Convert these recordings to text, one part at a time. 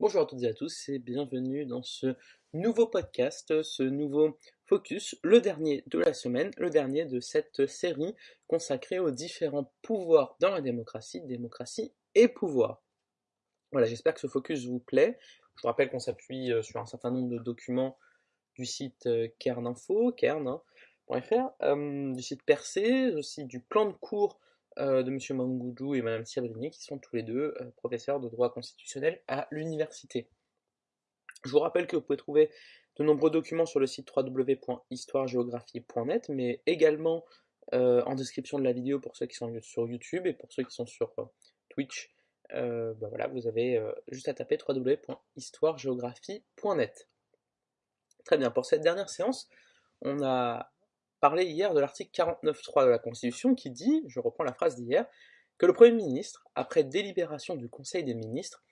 Bonjour à toutes et à tous et bienvenue dans ce nouveau podcast, ce nouveau focus, le dernier de la semaine, le dernier de cette série consacrée aux différents pouvoirs dans la démocratie, démocratie et pouvoir. Voilà, j'espère que ce focus vous plaît. Je vous rappelle qu'on s'appuie euh, sur un certain nombre de documents du site euh, Kerninfo, kern.fr, euh, du site Percé, aussi du plan de cours euh, de M. Mangoudou et Mme Sibrini, qui sont tous les deux euh, professeurs de droit constitutionnel à l'université. Je vous rappelle que vous pouvez trouver de nombreux documents sur le site www.histoiregéographie.net, mais également euh, en description de la vidéo pour ceux qui sont sur YouTube et pour ceux qui sont sur Twitch. Ben voilà, vous avez juste à taper www.histoiregéographie.net. Très bien, pour cette dernière séance, on a parler hier de l'article 49.3 de la Constitution qui dit, je reprends la phrase d'hier, que le Premier ministre, après délibération du Conseil des ministres,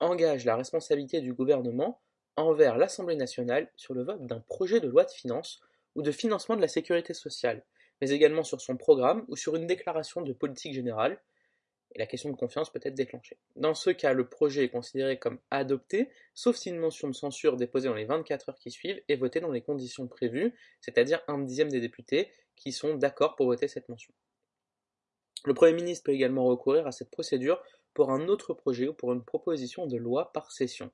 engage la responsabilité du gouvernement envers l'Assemblée nationale sur le vote d'un projet de loi de finances ou de financement de la sécurité sociale, mais également sur son programme ou sur une déclaration de politique générale, et la question de confiance peut être déclenchée. Dans ce cas, le projet est considéré comme adopté, sauf si une mention de censure déposée dans les 24 heures qui suivent est votée dans les conditions prévues, c'est-à-dire un dixième des députés qui sont d'accord pour voter cette mention. Le Premier ministre peut également recourir à cette procédure pour un autre projet ou pour une proposition de loi par session.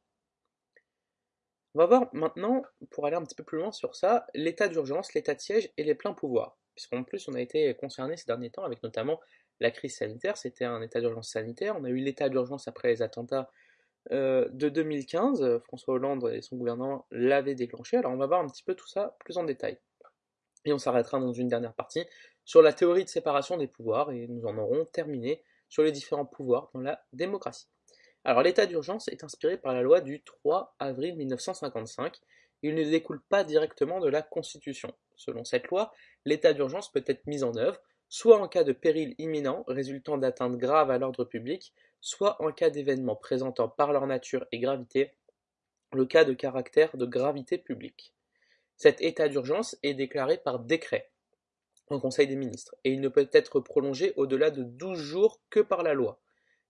On va voir maintenant, pour aller un petit peu plus loin sur ça, l'état d'urgence, l'état de siège et les pleins pouvoirs. Puisqu'en plus, on a été concerné ces derniers temps avec notamment la crise sanitaire, c'était un état d'urgence sanitaire. On a eu l'état d'urgence après les attentats euh, de 2015. François Hollande et son gouvernement l'avaient déclenché. Alors on va voir un petit peu tout ça plus en détail. Et on s'arrêtera dans une dernière partie sur la théorie de séparation des pouvoirs et nous en aurons terminé sur les différents pouvoirs dans la démocratie. Alors l'état d'urgence est inspiré par la loi du 3 avril 1955. Il ne découle pas directement de la Constitution. Selon cette loi, l'état d'urgence peut être mis en œuvre soit en cas de péril imminent résultant d'atteintes graves à l'ordre public, soit en cas d'événements présentant par leur nature et gravité le cas de caractère de gravité publique. Cet état d'urgence est déclaré par décret en Conseil des ministres et il ne peut être prolongé au-delà de 12 jours que par la loi.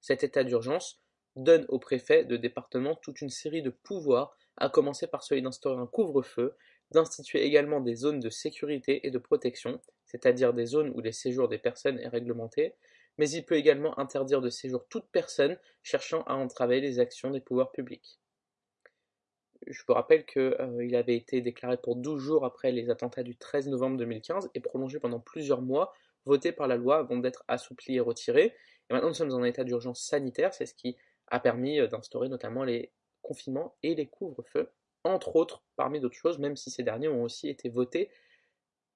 Cet état d'urgence donne au préfet de département toute une série de pouvoirs, à commencer par celui d'instaurer un couvre-feu, d'instituer également des zones de sécurité et de protection, c'est-à-dire des zones où le séjour des personnes est réglementé, mais il peut également interdire de séjour toute personne cherchant à entraver les actions des pouvoirs publics. Je vous rappelle qu'il euh, avait été déclaré pour 12 jours après les attentats du 13 novembre 2015 et prolongé pendant plusieurs mois, voté par la loi avant d'être assoupli et retiré. Et maintenant nous sommes en état d'urgence sanitaire, c'est ce qui a permis euh, d'instaurer notamment les confinements et les couvre-feux, entre autres parmi d'autres choses, même si ces derniers ont aussi été votés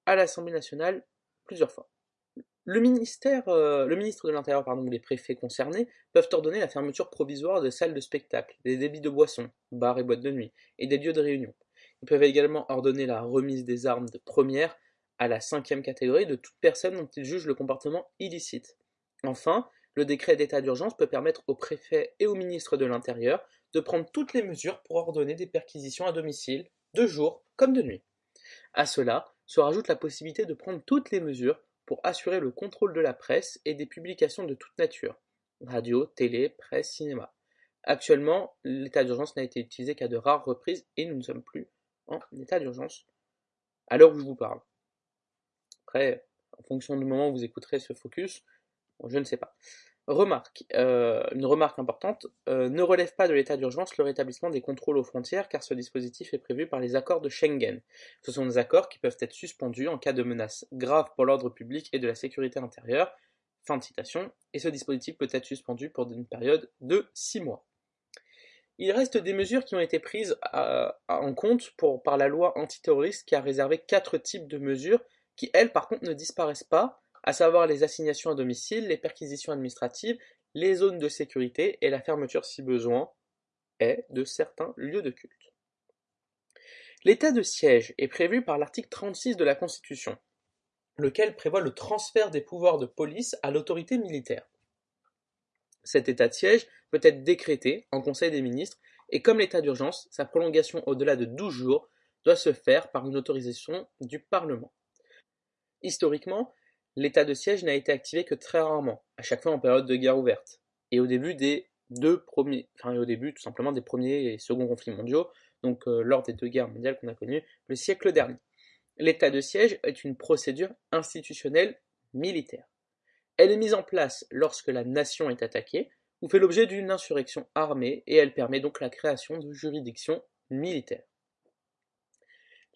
à l'Assemblée nationale plusieurs fois. Le, ministère, euh, le ministre de l'Intérieur pardon, ou les préfets concernés peuvent ordonner la fermeture provisoire des salles de spectacle, des débits de boissons, bars et boîtes de nuit, et des lieux de réunion. Ils peuvent également ordonner la remise des armes de première à la cinquième catégorie de toute personne dont ils jugent le comportement illicite. Enfin, le décret d'état d'urgence peut permettre au préfet et au ministre de l'Intérieur de prendre toutes les mesures pour ordonner des perquisitions à domicile, de jour comme de nuit. À cela se rajoute la possibilité de prendre toutes les mesures pour assurer le contrôle de la presse et des publications de toute nature, radio, télé, presse, cinéma. Actuellement, l'état d'urgence n'a été utilisé qu'à de rares reprises et nous ne sommes plus en état d'urgence à l'heure où je vous parle. Après, en fonction du moment où vous écouterez ce focus, je ne sais pas. Remarque, euh, une remarque importante, euh, ne relève pas de l'état d'urgence le rétablissement des contrôles aux frontières car ce dispositif est prévu par les accords de Schengen. Ce sont des accords qui peuvent être suspendus en cas de menace grave pour l'ordre public et de la sécurité intérieure. Fin de citation. Et ce dispositif peut être suspendu pour une période de 6 mois. Il reste des mesures qui ont été prises en compte par la loi antiterroriste qui a réservé quatre types de mesures qui, elles, par contre, ne disparaissent pas à savoir les assignations à domicile, les perquisitions administratives, les zones de sécurité et la fermeture si besoin est de certains lieux de culte. L'état de siège est prévu par l'article 36 de la Constitution, lequel prévoit le transfert des pouvoirs de police à l'autorité militaire. Cet état de siège peut être décrété en Conseil des ministres et comme l'état d'urgence, sa prolongation au-delà de 12 jours doit se faire par une autorisation du Parlement. Historiquement, l'état de siège n'a été activé que très rarement, à chaque fois en période de guerre ouverte, et au début des deux premiers, enfin au début tout simplement des premiers et seconds conflits mondiaux, donc lors des deux guerres mondiales qu'on a connues le siècle dernier. L'état de siège est une procédure institutionnelle militaire. Elle est mise en place lorsque la nation est attaquée ou fait l'objet d'une insurrection armée et elle permet donc la création de juridictions militaires.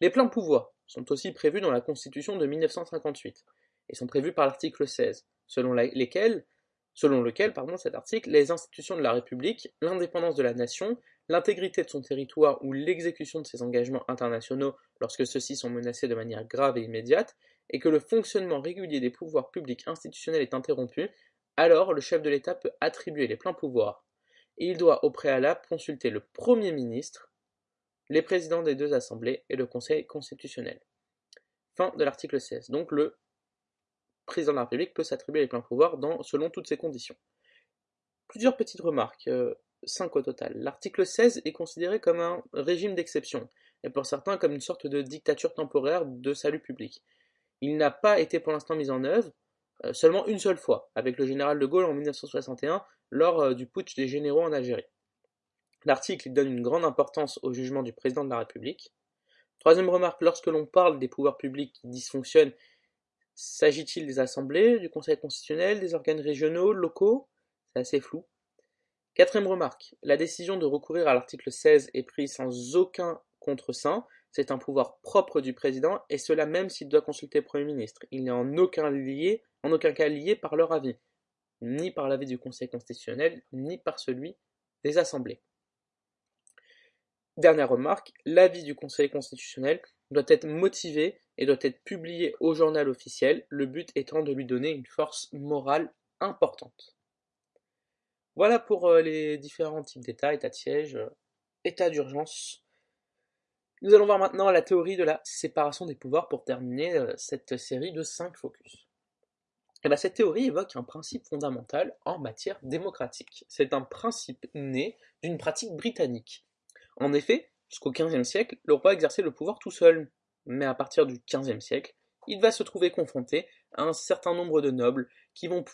Les pleins pouvoirs sont aussi prévus dans la Constitution de 1958 et sont prévus par l'article 16, selon, selon lequel pardon, cet article, les institutions de la République, l'indépendance de la nation, l'intégrité de son territoire ou l'exécution de ses engagements internationaux lorsque ceux-ci sont menacés de manière grave et immédiate, et que le fonctionnement régulier des pouvoirs publics institutionnels est interrompu, alors le chef de l'État peut attribuer les pleins pouvoirs. il doit au préalable consulter le Premier ministre, les présidents des deux assemblées et le Conseil constitutionnel. Fin de l'article 16. Donc le président de la République peut s'attribuer les pleins pouvoirs dans, selon toutes ces conditions. Plusieurs petites remarques. Euh, 5 au total. L'article 16 est considéré comme un régime d'exception, et pour certains comme une sorte de dictature temporaire de salut public. Il n'a pas été pour l'instant mis en œuvre, euh, seulement une seule fois, avec le général de Gaulle en 1961, lors euh, du putsch des généraux en Algérie. L'article donne une grande importance au jugement du président de la République. Troisième remarque, lorsque l'on parle des pouvoirs publics qui dysfonctionnent, s'agit-il des assemblées, du Conseil constitutionnel, des organes régionaux, locaux? C'est assez flou. Quatrième remarque, la décision de recourir à l'article 16 est prise sans aucun contre-saint, c'est un pouvoir propre du président, et cela même s'il doit consulter le Premier ministre. Il n'est en aucun, en aucun cas lié par leur avis, ni par l'avis du Conseil constitutionnel, ni par celui des assemblées. Dernière remarque, l'avis du Conseil constitutionnel doit être motivé et doit être publié au journal officiel, le but étant de lui donner une force morale importante. Voilà pour euh, les différents types d'états, état de siège, euh, état d'urgence. Nous allons voir maintenant la théorie de la séparation des pouvoirs pour terminer euh, cette série de 5 focus. Eh bien, cette théorie évoque un principe fondamental en matière démocratique. C'est un principe né d'une pratique britannique. En effet, jusqu'au XVe siècle, le roi exerçait le pouvoir tout seul. Mais à partir du XVe siècle, il va se trouver confronté à un certain nombre de nobles qui vont,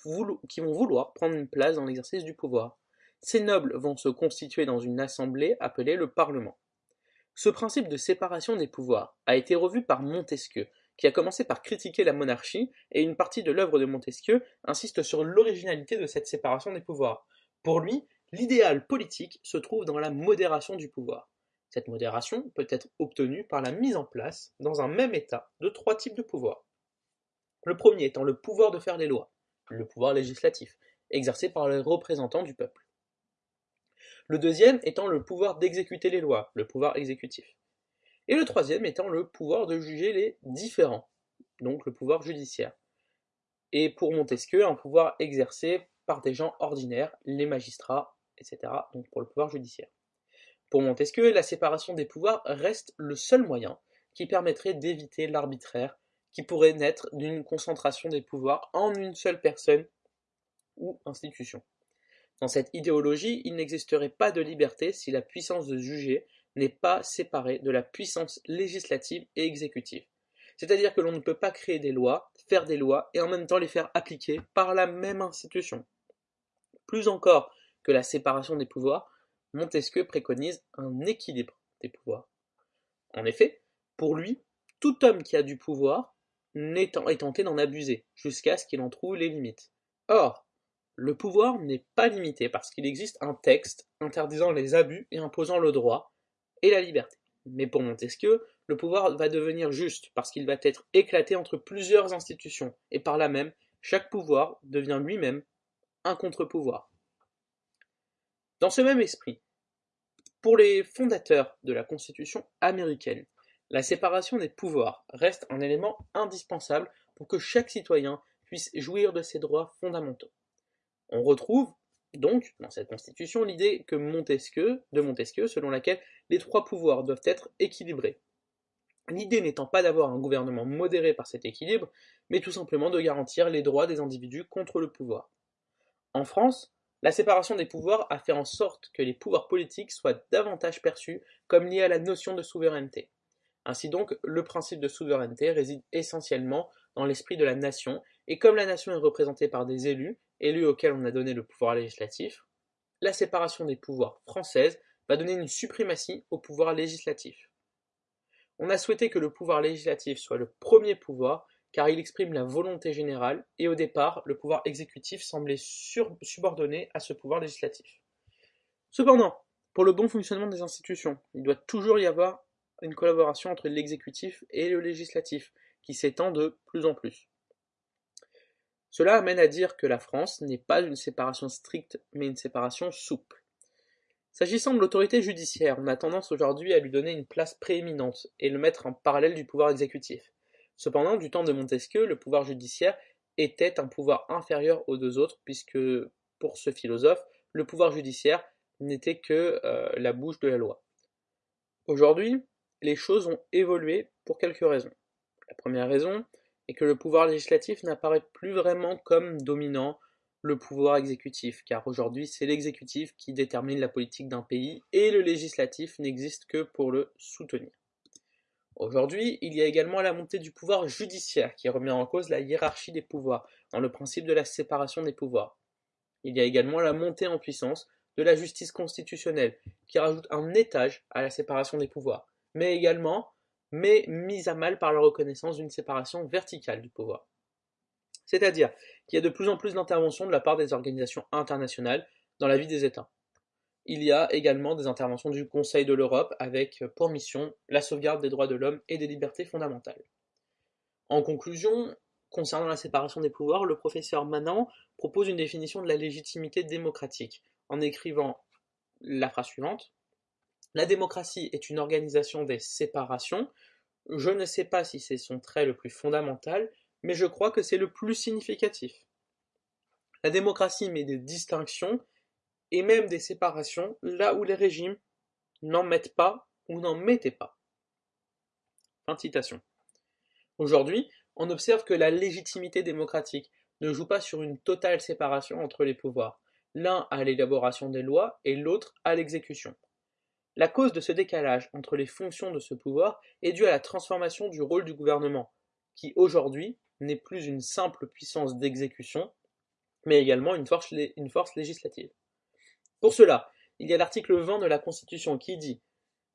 vouloir prendre une place dans l'exercice du pouvoir. Ces nobles vont se constituer dans une assemblée appelée le Parlement. Ce principe de séparation des pouvoirs a été revu par Montesquieu, qui a commencé par critiquer la monarchie, et une partie de l'œuvre de Montesquieu insiste sur l'originalité de cette séparation des pouvoirs. Pour lui, l'idéal politique se trouve dans la modération du pouvoir. Cette modération peut être obtenue par la mise en place, dans un même État, de trois types de pouvoirs. Le premier étant le pouvoir de faire les lois, le pouvoir législatif, exercé par les représentants du peuple. Le deuxième étant le pouvoir d'exécuter les lois, le pouvoir exécutif. Et le troisième étant le pouvoir de juger les différents, donc le pouvoir judiciaire. Et pour Montesquieu, un pouvoir exercé par des gens ordinaires, les magistrats, etc., donc pour le pouvoir judiciaire. Montesquieu, la séparation des pouvoirs reste le seul moyen qui permettrait d'éviter l'arbitraire qui pourrait naître d'une concentration des pouvoirs en une seule personne ou institution? Dans cette idéologie, il n'existerait pas de liberté si la puissance de juger n'est pas séparée de la puissance législative et exécutive. C'est-à-dire que l'on ne peut pas créer des lois, faire des lois et en même temps les faire appliquer par la même institution. Plus encore que la séparation des pouvoirs, Montesquieu préconise un équilibre des pouvoirs. En effet, pour lui, tout homme qui a du pouvoir est tenté d'en abuser, jusqu'à ce qu'il en trouve les limites. Or, le pouvoir n'est pas limité parce qu'il existe un texte interdisant les abus et imposant le droit et la liberté. Mais pour Montesquieu, le pouvoir va devenir juste parce qu'il va être éclaté entre plusieurs institutions, et par là même, chaque pouvoir devient lui-même un contre-pouvoir. Dans ce même esprit, pour les fondateurs de la Constitution américaine, la séparation des pouvoirs reste un élément indispensable pour que chaque citoyen puisse jouir de ses droits fondamentaux. On retrouve donc dans cette constitution l'idée que Montesquieu, de Montesquieu selon laquelle les trois pouvoirs doivent être équilibrés. L'idée n'étant pas d'avoir un gouvernement modéré par cet équilibre, mais tout simplement de garantir les droits des individus contre le pouvoir. En France, la séparation des pouvoirs a fait en sorte que les pouvoirs politiques soient davantage perçus comme liés à la notion de souveraineté. Ainsi donc, le principe de souveraineté réside essentiellement dans l'esprit de la nation, et comme la nation est représentée par des élus, élus auxquels on a donné le pouvoir législatif, la séparation des pouvoirs française va donner une suprématie au pouvoir législatif. On a souhaité que le pouvoir législatif soit le premier pouvoir car il exprime la volonté générale et au départ, le pouvoir exécutif semblait subordonné à ce pouvoir législatif. Cependant, pour le bon fonctionnement des institutions, il doit toujours y avoir une collaboration entre l'exécutif et le législatif qui s'étend de plus en plus. Cela amène à dire que la France n'est pas une séparation stricte, mais une séparation souple. S'agissant de l'autorité judiciaire, on a tendance aujourd'hui à lui donner une place prééminente et le mettre en parallèle du pouvoir exécutif. Cependant, du temps de Montesquieu, le pouvoir judiciaire était un pouvoir inférieur aux deux autres, puisque, pour ce philosophe, le pouvoir judiciaire n'était que euh, la bouche de la loi. Aujourd'hui, les choses ont évolué pour quelques raisons. La première raison est que le pouvoir législatif n'apparaît plus vraiment comme dominant le pouvoir exécutif, car aujourd'hui c'est l'exécutif qui détermine la politique d'un pays et le législatif n'existe que pour le soutenir. Aujourd'hui, il y a également la montée du pouvoir judiciaire qui remet en cause la hiérarchie des pouvoirs, dans le principe de la séparation des pouvoirs. Il y a également la montée en puissance de la justice constitutionnelle, qui rajoute un étage à la séparation des pouvoirs, mais également mais mise à mal par la reconnaissance d'une séparation verticale du pouvoir. C'est-à-dire qu'il y a de plus en plus d'interventions de la part des organisations internationales dans la vie des États. Il y a également des interventions du Conseil de l'Europe avec pour mission la sauvegarde des droits de l'homme et des libertés fondamentales. En conclusion, concernant la séparation des pouvoirs, le professeur Manan propose une définition de la légitimité démocratique, en écrivant la phrase suivante. La démocratie est une organisation des séparations. Je ne sais pas si c'est son trait le plus fondamental, mais je crois que c'est le plus significatif. La démocratie met des distinctions et même des séparations là où les régimes n'en mettent pas ou n'en mettaient pas. Fin citation. Aujourd'hui, on observe que la légitimité démocratique ne joue pas sur une totale séparation entre les pouvoirs, l'un à l'élaboration des lois et l'autre à l'exécution. La cause de ce décalage entre les fonctions de ce pouvoir est due à la transformation du rôle du gouvernement, qui aujourd'hui n'est plus une simple puissance d'exécution, mais également une force législative. Pour cela, il y a l'article 20 de la Constitution qui dit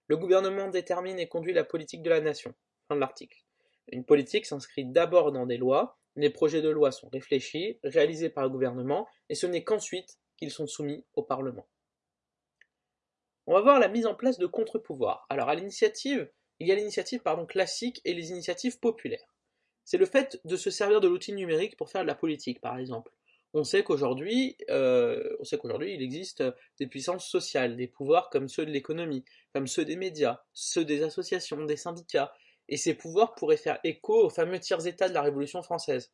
Le gouvernement détermine et conduit la politique de la nation. Fin de l'article. Une politique s'inscrit d'abord dans des lois, les projets de loi sont réfléchis, réalisés par le gouvernement, et ce n'est qu'ensuite qu'ils sont soumis au Parlement. On va voir la mise en place de contre-pouvoirs. Alors à l'initiative, il y a l'initiative classique et les initiatives populaires. C'est le fait de se servir de l'outil numérique pour faire de la politique, par exemple. On sait qu'aujourd'hui, euh, on sait qu'aujourd'hui, il existe des puissances sociales, des pouvoirs comme ceux de l'économie, comme ceux des médias, ceux des associations, des syndicats, et ces pouvoirs pourraient faire écho aux fameux tiers-états de la Révolution française.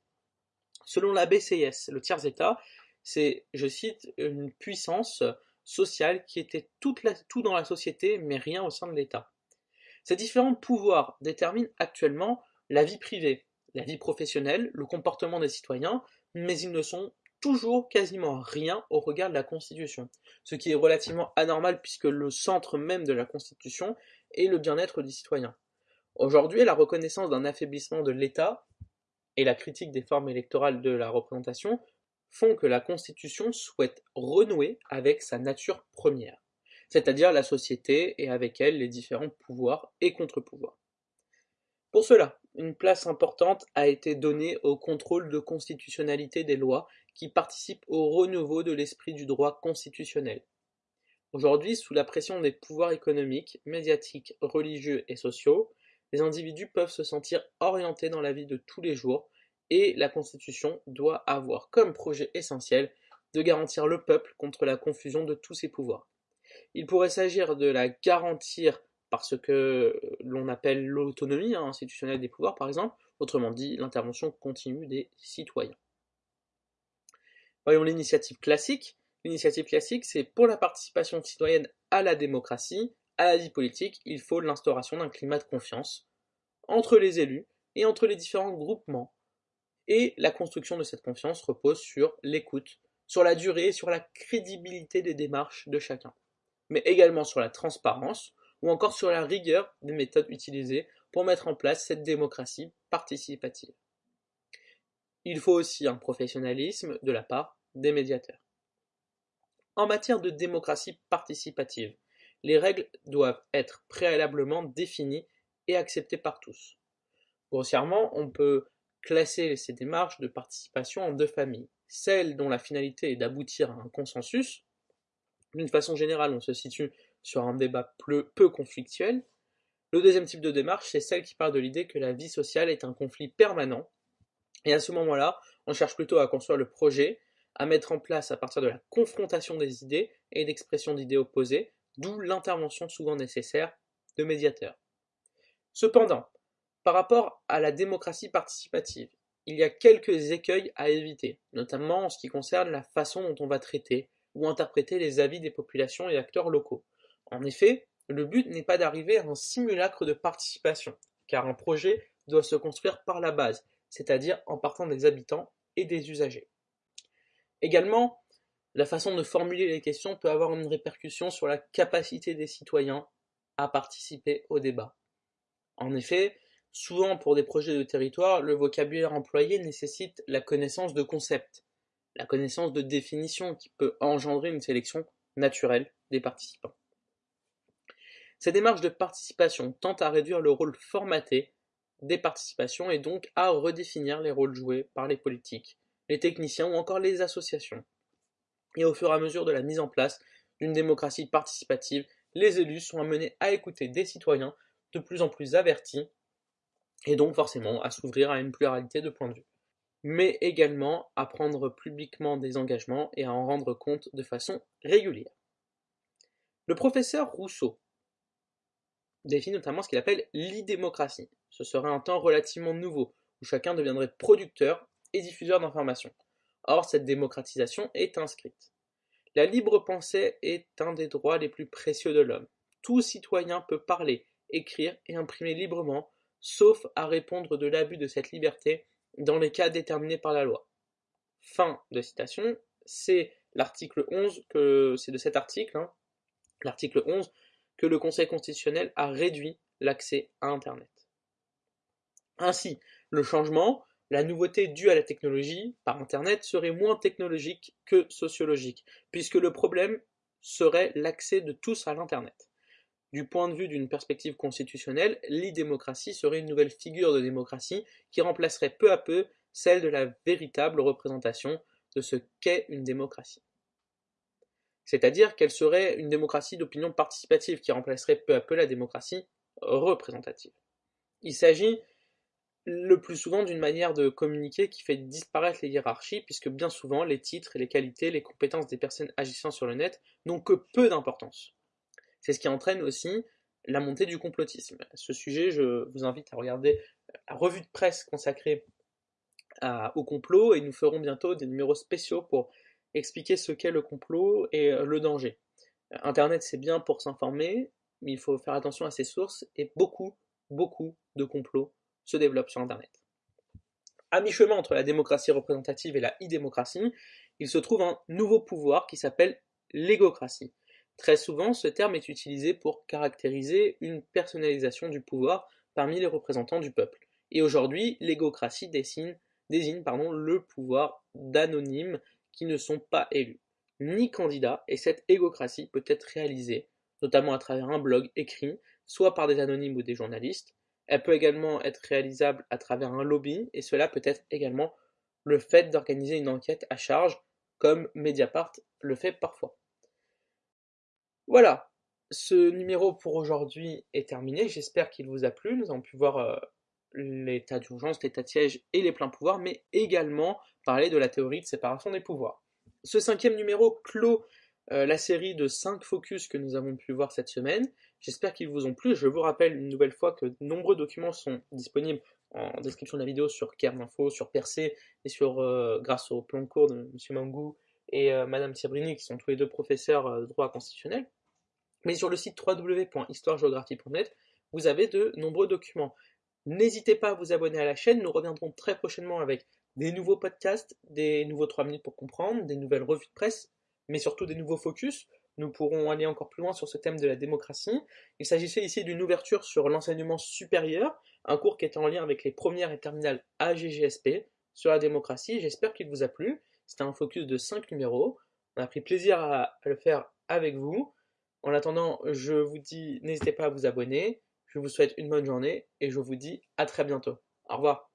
Selon la BCS, le tiers-état, c'est, je cite, une puissance sociale qui était tout dans la société, mais rien au sein de l'État. Ces différents pouvoirs déterminent actuellement la vie privée, la vie professionnelle, le comportement des citoyens, mais ils ne sont toujours quasiment rien au regard de la Constitution, ce qui est relativement anormal puisque le centre même de la Constitution est le bien-être des citoyens. Aujourd'hui, la reconnaissance d'un affaiblissement de l'État et la critique des formes électorales de la représentation font que la Constitution souhaite renouer avec sa nature première, c'est-à-dire la société et avec elle les différents pouvoirs et contre-pouvoirs. Pour cela, une place importante a été donnée au contrôle de constitutionnalité des lois qui participent au renouveau de l'esprit du droit constitutionnel. Aujourd'hui, sous la pression des pouvoirs économiques, médiatiques, religieux et sociaux, les individus peuvent se sentir orientés dans la vie de tous les jours et la Constitution doit avoir comme projet essentiel de garantir le peuple contre la confusion de tous ses pouvoirs. Il pourrait s'agir de la garantir par ce que l'on appelle l'autonomie institutionnelle des pouvoirs, par exemple, autrement dit l'intervention continue des citoyens. Voyons l'initiative classique. L'initiative classique, c'est pour la participation citoyenne à la démocratie, à la vie politique, il faut l'instauration d'un climat de confiance entre les élus et entre les différents groupements et la construction de cette confiance repose sur l'écoute, sur la durée, sur la crédibilité des démarches de chacun, mais également sur la transparence ou encore sur la rigueur des méthodes utilisées pour mettre en place cette démocratie participative. Il faut aussi un professionnalisme de la part des médiateurs. En matière de démocratie participative, les règles doivent être préalablement définies et acceptées par tous. Grossièrement, on peut classer ces démarches de participation en deux familles. Celles dont la finalité est d'aboutir à un consensus. D'une façon générale, on se situe sur un débat peu conflictuel. Le deuxième type de démarche, c'est celle qui part de l'idée que la vie sociale est un conflit permanent. Et à ce moment-là, on cherche plutôt à construire le projet, à mettre en place à partir de la confrontation des idées et d'expression d'idées opposées, d'où l'intervention souvent nécessaire de médiateurs. Cependant, par rapport à la démocratie participative, il y a quelques écueils à éviter, notamment en ce qui concerne la façon dont on va traiter ou interpréter les avis des populations et acteurs locaux. En effet, le but n'est pas d'arriver à un simulacre de participation, car un projet doit se construire par la base, c'est-à-dire en partant des habitants et des usagers. Également, la façon de formuler les questions peut avoir une répercussion sur la capacité des citoyens à participer au débat. En effet, Souvent, pour des projets de territoire, le vocabulaire employé nécessite la connaissance de concepts, la connaissance de définitions qui peut engendrer une sélection naturelle des participants. Ces démarches de participation tentent à réduire le rôle formaté des participations et donc à redéfinir les rôles joués par les politiques, les techniciens ou encore les associations. Et au fur et à mesure de la mise en place d'une démocratie participative, les élus sont amenés à écouter des citoyens de plus en plus avertis et donc forcément à s'ouvrir à une pluralité de points de vue, mais également à prendre publiquement des engagements et à en rendre compte de façon régulière. Le professeur Rousseau définit notamment ce qu'il appelle l'idémocratie. Ce serait un temps relativement nouveau, où chacun deviendrait producteur et diffuseur d'informations. Or, cette démocratisation est inscrite. La libre pensée est un des droits les plus précieux de l'homme. Tout citoyen peut parler, écrire et imprimer librement sauf à répondre de l'abus de cette liberté dans les cas déterminés par la loi. Fin de citation. C'est l'article 11 que c'est de cet article, hein, l'article 11, que le Conseil constitutionnel a réduit l'accès à Internet. Ainsi, le changement, la nouveauté due à la technologie par Internet serait moins technologique que sociologique, puisque le problème serait l'accès de tous à l'Internet. Du point de vue d'une perspective constitutionnelle, l'e-démocratie serait une nouvelle figure de démocratie qui remplacerait peu à peu celle de la véritable représentation de ce qu'est une démocratie. C'est-à-dire qu'elle serait une démocratie d'opinion participative qui remplacerait peu à peu la démocratie représentative. Il s'agit le plus souvent d'une manière de communiquer qui fait disparaître les hiérarchies, puisque bien souvent les titres, les qualités, les compétences des personnes agissant sur le net n'ont que peu d'importance. C'est ce qui entraîne aussi la montée du complotisme. À ce sujet, je vous invite à regarder la revue de presse consacrée au complot et nous ferons bientôt des numéros spéciaux pour expliquer ce qu'est le complot et euh, le danger. Internet, c'est bien pour s'informer, mais il faut faire attention à ses sources et beaucoup, beaucoup de complots se développent sur Internet. À mi-chemin entre la démocratie représentative et la e-démocratie, il se trouve un nouveau pouvoir qui s'appelle l'égocratie. Très souvent, ce terme est utilisé pour caractériser une personnalisation du pouvoir parmi les représentants du peuple. Et aujourd'hui, l'égocratie désigne, le pouvoir d'anonymes qui ne sont pas élus, ni candidats, et cette égocratie peut être réalisée, notamment à travers un blog écrit, soit par des anonymes ou des journalistes. Elle peut également être réalisable à travers un lobby, et cela peut être également le fait d'organiser une enquête à charge, comme Mediapart le fait parfois. Voilà, ce numéro pour aujourd'hui est terminé. J'espère qu'il vous a plu. Nous avons pu voir euh, l'état d'urgence, l'état de siège et les pleins pouvoirs, mais également parler de la théorie de séparation des pouvoirs. Ce cinquième numéro clôt euh, la série de cinq focus que nous avons pu voir cette semaine. J'espère qu'ils vous ont plu. Je vous rappelle une nouvelle fois que nombreux documents sont disponibles en description de la vidéo sur Kerninfo, sur Percé et sur euh, grâce au plan de cours de M. Mangou et Mme Tirbrini qui sont tous les deux professeurs de droit constitutionnel. Mais sur le site www.histoiregéographie.net, vous avez de nombreux documents. N'hésitez pas à vous abonner à la chaîne, nous reviendrons très prochainement avec des nouveaux podcasts, des nouveaux 3 minutes pour comprendre, des nouvelles revues de presse, mais surtout des nouveaux focus. Nous pourrons aller encore plus loin sur ce thème de la démocratie. Il s'agissait ici d'une ouverture sur l'enseignement supérieur, un cours qui était en lien avec les premières et terminales AGGSP sur la démocratie. J'espère qu'il vous a plu. C'était un focus de 5 numéros. On a pris plaisir à, le faire avec vous. En attendant, je vous dis, n'hésitez pas à vous abonner. Je vous souhaite une bonne journée et je vous dis à très bientôt. Au revoir.